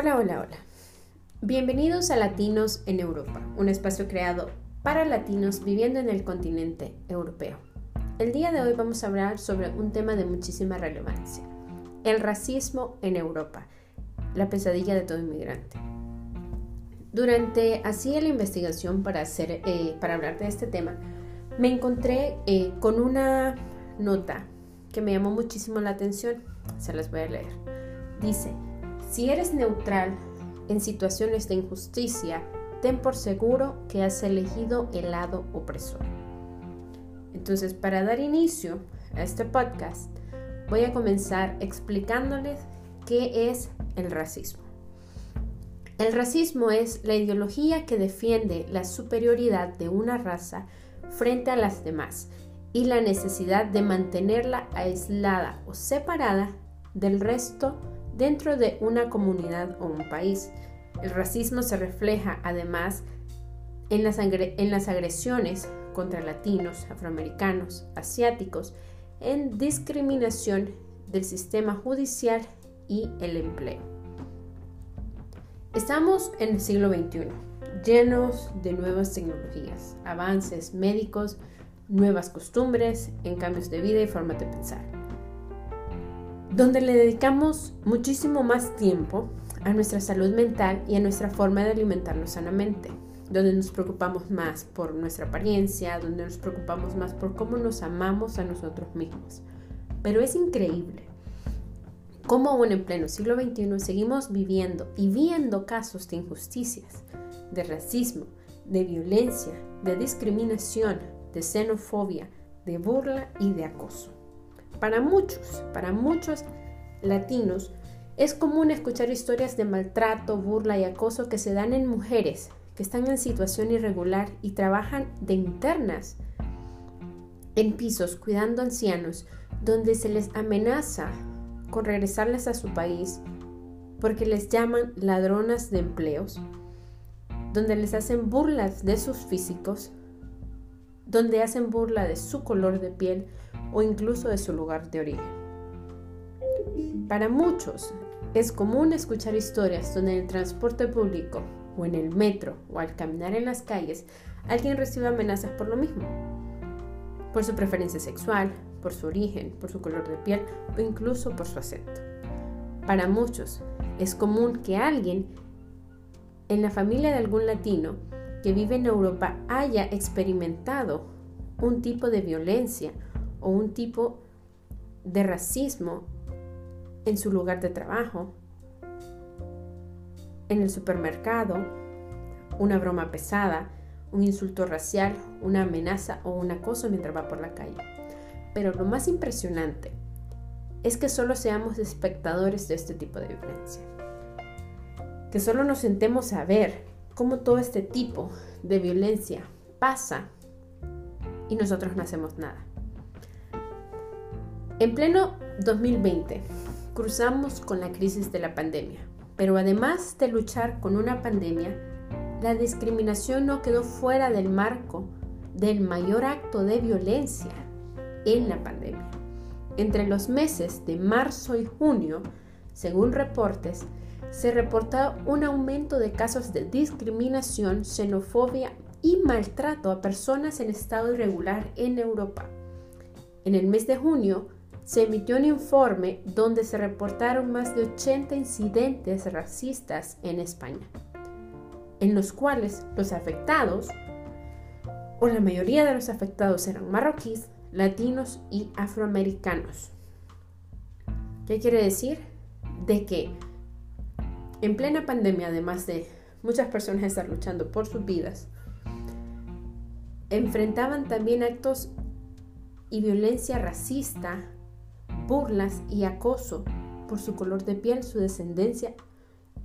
Hola, hola, hola. Bienvenidos a Latinos en Europa, un espacio creado para latinos viviendo en el continente europeo. El día de hoy vamos a hablar sobre un tema de muchísima relevancia, el racismo en Europa, la pesadilla de todo inmigrante. Durante así la investigación para, hacer, eh, para hablar de este tema, me encontré eh, con una nota que me llamó muchísimo la atención. Se las voy a leer. Dice, si eres neutral en situaciones de injusticia, ten por seguro que has elegido el lado opresor. Entonces, para dar inicio a este podcast, voy a comenzar explicándoles qué es el racismo. El racismo es la ideología que defiende la superioridad de una raza frente a las demás y la necesidad de mantenerla aislada o separada del resto dentro de una comunidad o un país. El racismo se refleja además en las, agresiones contra latinos, afroamericanos, asiáticos, en discriminación del sistema judicial y el empleo. Estamos en el siglo XXI, llenos de nuevas tecnologías, avances médicos, nuevas costumbres, en cambios de vida y forma de pensar donde le dedicamos muchísimo más tiempo a nuestra salud mental y a nuestra forma de alimentarnos sanamente, donde nos preocupamos más por nuestra apariencia, donde nos preocupamos más por cómo nos amamos a nosotros mismos. Pero es increíble cómo aún en pleno siglo XXI seguimos viviendo y viendo casos de injusticias, de racismo, de violencia, de discriminación, de xenofobia, de burla y de acoso. Para muchos, para muchos latinos, es común escuchar historias de maltrato, burla y acoso que se dan en mujeres que están en situación irregular y trabajan de internas en pisos cuidando ancianos donde se les amenaza con regresarles a su país porque les llaman ladronas de empleos, donde les hacen burlas de sus físicos, donde hacen burla de su color de piel o incluso de su lugar de origen. Para muchos es común escuchar historias donde en el transporte público o en el metro o al caminar en las calles alguien recibe amenazas por lo mismo, por su preferencia sexual, por su origen, por su color de piel o incluso por su acento. Para muchos es común que alguien en la familia de algún latino que vive en Europa haya experimentado un tipo de violencia o un tipo de racismo en su lugar de trabajo, en el supermercado, una broma pesada, un insulto racial, una amenaza o un acoso mientras va por la calle. Pero lo más impresionante es que solo seamos espectadores de este tipo de violencia. Que solo nos sentemos a ver cómo todo este tipo de violencia pasa y nosotros no hacemos nada. En pleno 2020 cruzamos con la crisis de la pandemia, pero además de luchar con una pandemia, la discriminación no quedó fuera del marco del mayor acto de violencia en la pandemia. Entre los meses de marzo y junio, según reportes, se reportó un aumento de casos de discriminación, xenofobia y maltrato a personas en estado irregular en Europa. En el mes de junio, se emitió un informe donde se reportaron más de 80 incidentes racistas en España, en los cuales los afectados, o la mayoría de los afectados eran marroquíes, latinos y afroamericanos. ¿Qué quiere decir? De que en plena pandemia, además de muchas personas estar luchando por sus vidas, enfrentaban también actos y violencia racista burlas y acoso por su color de piel, su descendencia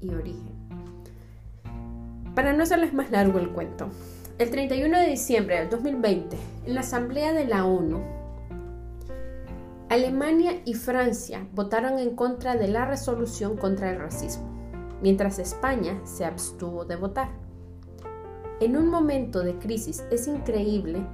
y origen. Para no hacerles más largo el cuento, el 31 de diciembre del 2020, en la Asamblea de la ONU, Alemania y Francia votaron en contra de la resolución contra el racismo, mientras España se abstuvo de votar. En un momento de crisis es increíble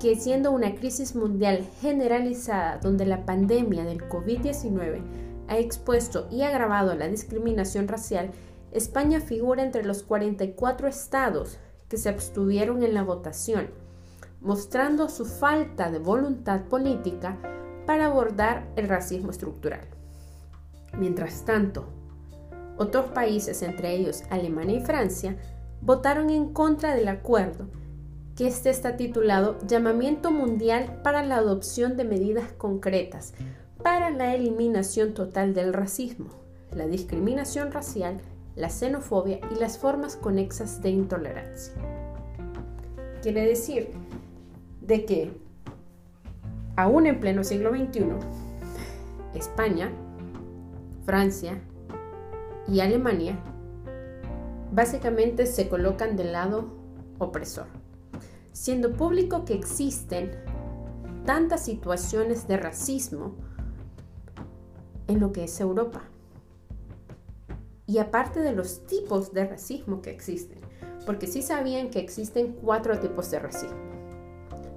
que siendo una crisis mundial generalizada donde la pandemia del COVID-19 ha expuesto y agravado la discriminación racial, España figura entre los 44 estados que se abstuvieron en la votación, mostrando su falta de voluntad política para abordar el racismo estructural. Mientras tanto, otros países, entre ellos Alemania y Francia, votaron en contra del acuerdo, que este está titulado Llamamiento Mundial para la adopción de medidas concretas para la eliminación total del racismo, la discriminación racial, la xenofobia y las formas conexas de intolerancia. Quiere decir de que aún en pleno siglo XXI, España, Francia y Alemania básicamente se colocan del lado opresor, siendo público que existen tantas situaciones de racismo en lo que es Europa. Y aparte de los tipos de racismo que existen, porque sí sabían que existen cuatro tipos de racismo.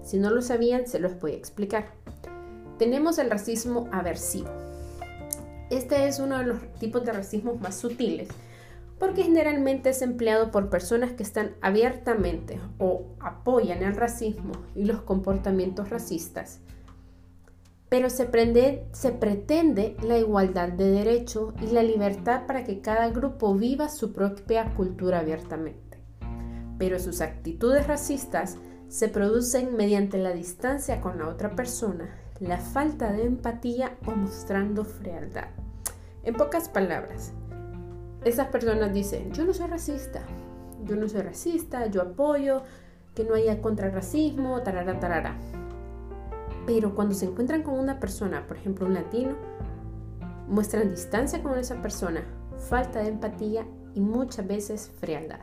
Si no lo sabían, se los voy a explicar. Tenemos el racismo aversivo. Este es uno de los tipos de racismo más sutiles porque generalmente es empleado por personas que están abiertamente o apoyan el racismo y los comportamientos racistas, pero se, se pretende la igualdad de derecho y la libertad para que cada grupo viva su propia cultura abiertamente. Pero sus actitudes racistas se producen mediante la distancia con la otra persona, la falta de empatía o mostrando frialdad. En pocas palabras, esas personas dicen, yo no soy racista, yo no soy racista, yo apoyo que no haya contrarracismo, tarara, tarara. Pero cuando se encuentran con una persona, por ejemplo un latino, muestran distancia con esa persona, falta de empatía y muchas veces frialdad.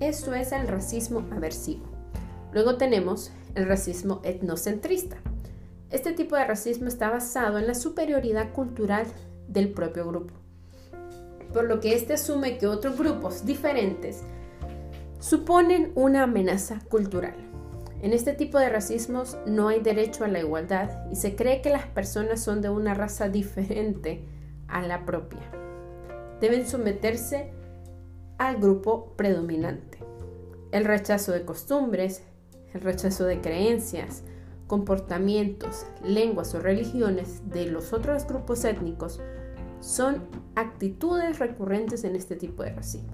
Eso es el racismo aversivo. Luego tenemos el racismo etnocentrista. Este tipo de racismo está basado en la superioridad cultural del propio grupo por lo que éste asume que otros grupos diferentes suponen una amenaza cultural. En este tipo de racismos no hay derecho a la igualdad y se cree que las personas son de una raza diferente a la propia. Deben someterse al grupo predominante. El rechazo de costumbres, el rechazo de creencias, comportamientos, lenguas o religiones de los otros grupos étnicos son actitudes recurrentes en este tipo de racismo.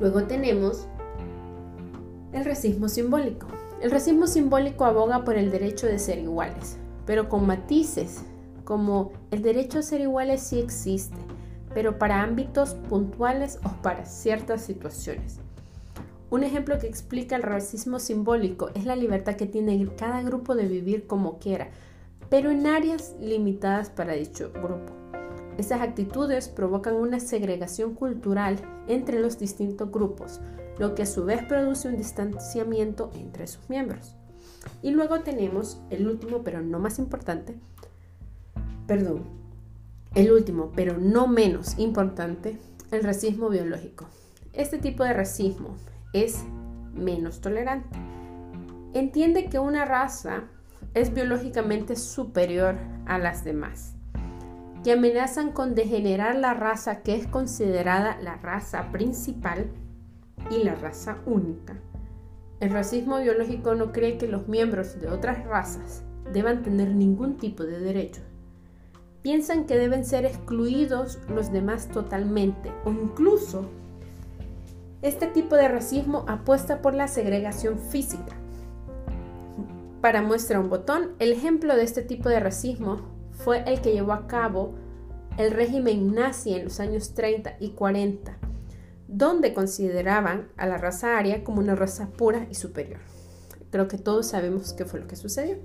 Luego tenemos el racismo simbólico. El racismo simbólico aboga por el derecho de ser iguales, pero con matices, como el derecho a ser iguales sí existe, pero para ámbitos puntuales o para ciertas situaciones. Un ejemplo que explica el racismo simbólico es la libertad que tiene cada grupo de vivir como quiera, pero en áreas limitadas para dicho grupo. Estas actitudes provocan una segregación cultural entre los distintos grupos, lo que a su vez produce un distanciamiento entre sus miembros. Y luego tenemos el último, pero no más importante, perdón, el último, pero no menos importante, el racismo biológico. Este tipo de racismo es menos tolerante. Entiende que una raza es biológicamente superior a las demás que amenazan con degenerar la raza que es considerada la raza principal y la raza única. El racismo biológico no cree que los miembros de otras razas deban tener ningún tipo de derecho. Piensan que deben ser excluidos los demás totalmente o incluso este tipo de racismo apuesta por la segregación física. Para muestra un botón, el ejemplo de este tipo de racismo fue el que llevó a cabo el régimen nazi en los años 30 y 40, donde consideraban a la raza aria como una raza pura y superior. Creo que todos sabemos qué fue lo que sucedió.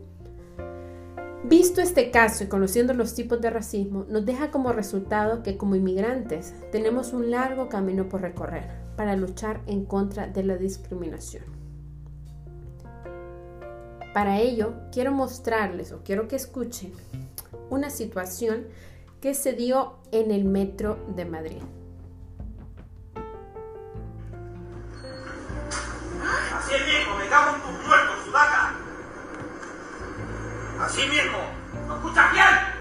Visto este caso y conociendo los tipos de racismo, nos deja como resultado que como inmigrantes tenemos un largo camino por recorrer para luchar en contra de la discriminación. Para ello, quiero mostrarles o quiero que escuchen una situación que se dio en el metro de Madrid. Así mismo, me cago en tus muertos, sudaca. Así mismo, ¿no escuchas bien?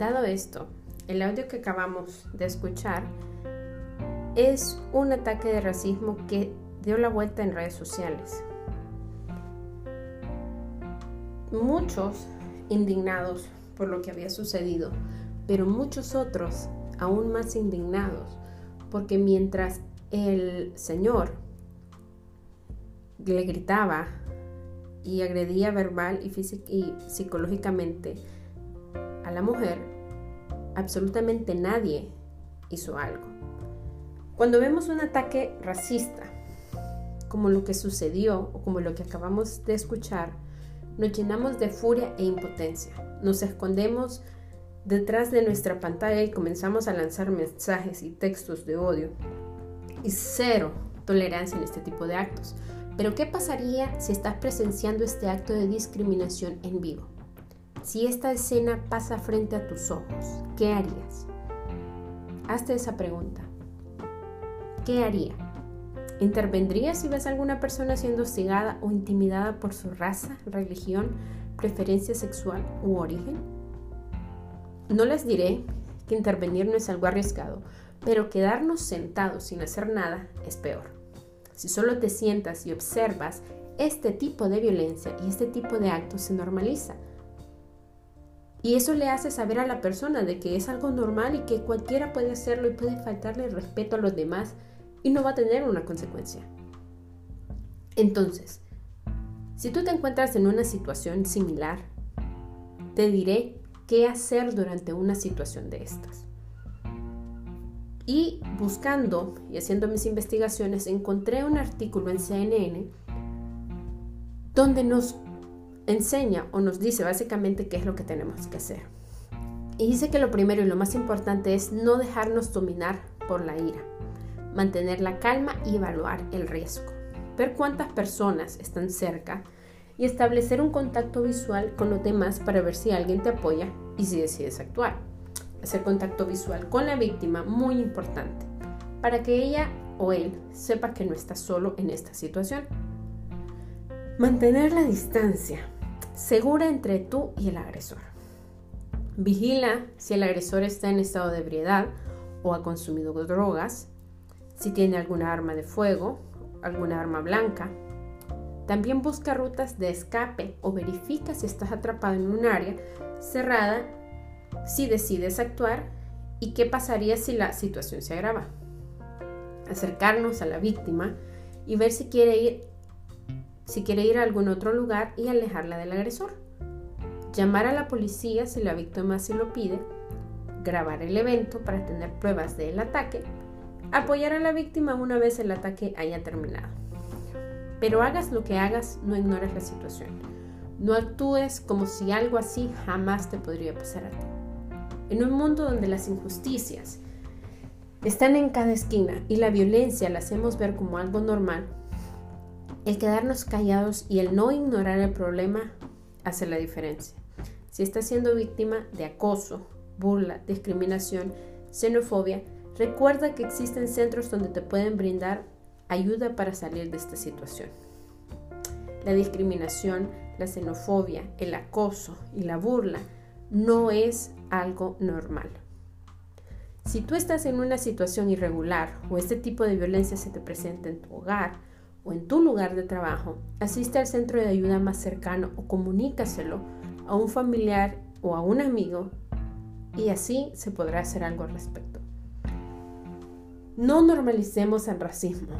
Dado esto, el audio que acabamos de escuchar es un ataque de racismo que dio la vuelta en redes sociales. Muchos indignados por lo que había sucedido, pero muchos otros aún más indignados porque mientras el Señor le gritaba y agredía verbal y, y psicológicamente la mujer, absolutamente nadie hizo algo. Cuando vemos un ataque racista, como lo que sucedió o como lo que acabamos de escuchar, nos llenamos de furia e impotencia. Nos escondemos detrás de nuestra pantalla y comenzamos a lanzar mensajes y textos de odio y cero tolerancia en este tipo de actos. Pero ¿qué pasaría si estás presenciando este acto de discriminación en vivo? Si esta escena pasa frente a tus ojos, ¿qué harías? Hazte esa pregunta. ¿Qué haría? ¿Intervendrías si ves a alguna persona siendo hostigada o intimidada por su raza, religión, preferencia sexual u origen? No les diré que intervenir no es algo arriesgado, pero quedarnos sentados sin hacer nada es peor. Si solo te sientas y observas, este tipo de violencia y este tipo de actos se normaliza. Y eso le hace saber a la persona de que es algo normal y que cualquiera puede hacerlo y puede faltarle respeto a los demás y no va a tener una consecuencia. Entonces, si tú te encuentras en una situación similar, te diré qué hacer durante una situación de estas. Y buscando y haciendo mis investigaciones, encontré un artículo en CNN donde nos enseña o nos dice básicamente qué es lo que tenemos que hacer. Y dice que lo primero y lo más importante es no dejarnos dominar por la ira, mantener la calma y evaluar el riesgo, ver cuántas personas están cerca y establecer un contacto visual con los demás para ver si alguien te apoya y si decides actuar. Hacer contacto visual con la víctima, muy importante, para que ella o él sepa que no está solo en esta situación. Mantener la distancia segura entre tú y el agresor. Vigila si el agresor está en estado de ebriedad o ha consumido drogas, si tiene alguna arma de fuego, alguna arma blanca. También busca rutas de escape o verifica si estás atrapado en un área cerrada, si decides actuar y qué pasaría si la situación se agrava. Acercarnos a la víctima y ver si quiere ir si quiere ir a algún otro lugar y alejarla del agresor. Llamar a la policía si la víctima se lo pide, grabar el evento para tener pruebas del ataque, apoyar a la víctima una vez el ataque haya terminado. Pero hagas lo que hagas, no ignores la situación. No actúes como si algo así jamás te podría pasar a ti. En un mundo donde las injusticias están en cada esquina y la violencia la hacemos ver como algo normal, el quedarnos callados y el no ignorar el problema hace la diferencia. Si estás siendo víctima de acoso, burla, discriminación, xenofobia, recuerda que existen centros donde te pueden brindar ayuda para salir de esta situación. La discriminación, la xenofobia, el acoso y la burla no es algo normal. Si tú estás en una situación irregular o este tipo de violencia se te presenta en tu hogar, en tu lugar de trabajo, asiste al centro de ayuda más cercano o comunícaselo a un familiar o a un amigo y así se podrá hacer algo al respecto. No normalicemos el racismo.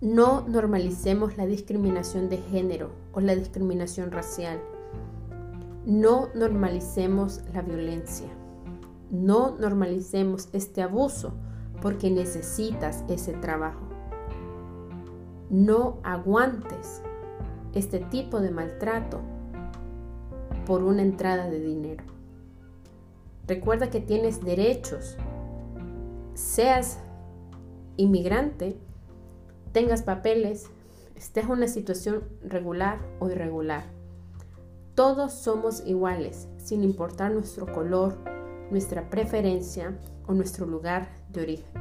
No normalicemos la discriminación de género o la discriminación racial. No normalicemos la violencia. No normalicemos este abuso porque necesitas ese trabajo. No aguantes este tipo de maltrato por una entrada de dinero. Recuerda que tienes derechos, seas inmigrante, tengas papeles, estés en una situación regular o irregular. Todos somos iguales, sin importar nuestro color, nuestra preferencia o nuestro lugar de origen.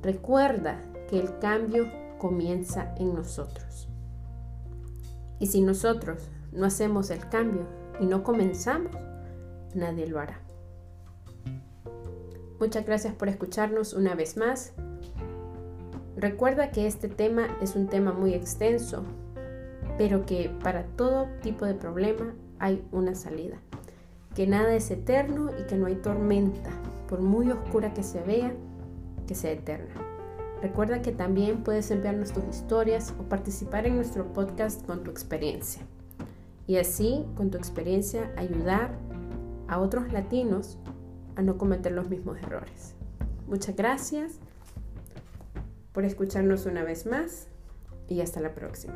Recuerda que el cambio comienza en nosotros. Y si nosotros no hacemos el cambio y no comenzamos, nadie lo hará. Muchas gracias por escucharnos una vez más. Recuerda que este tema es un tema muy extenso, pero que para todo tipo de problema hay una salida. Que nada es eterno y que no hay tormenta, por muy oscura que se vea, que sea eterna. Recuerda que también puedes enviarnos tus historias o participar en nuestro podcast con tu experiencia. Y así, con tu experiencia, ayudar a otros latinos a no cometer los mismos errores. Muchas gracias por escucharnos una vez más y hasta la próxima.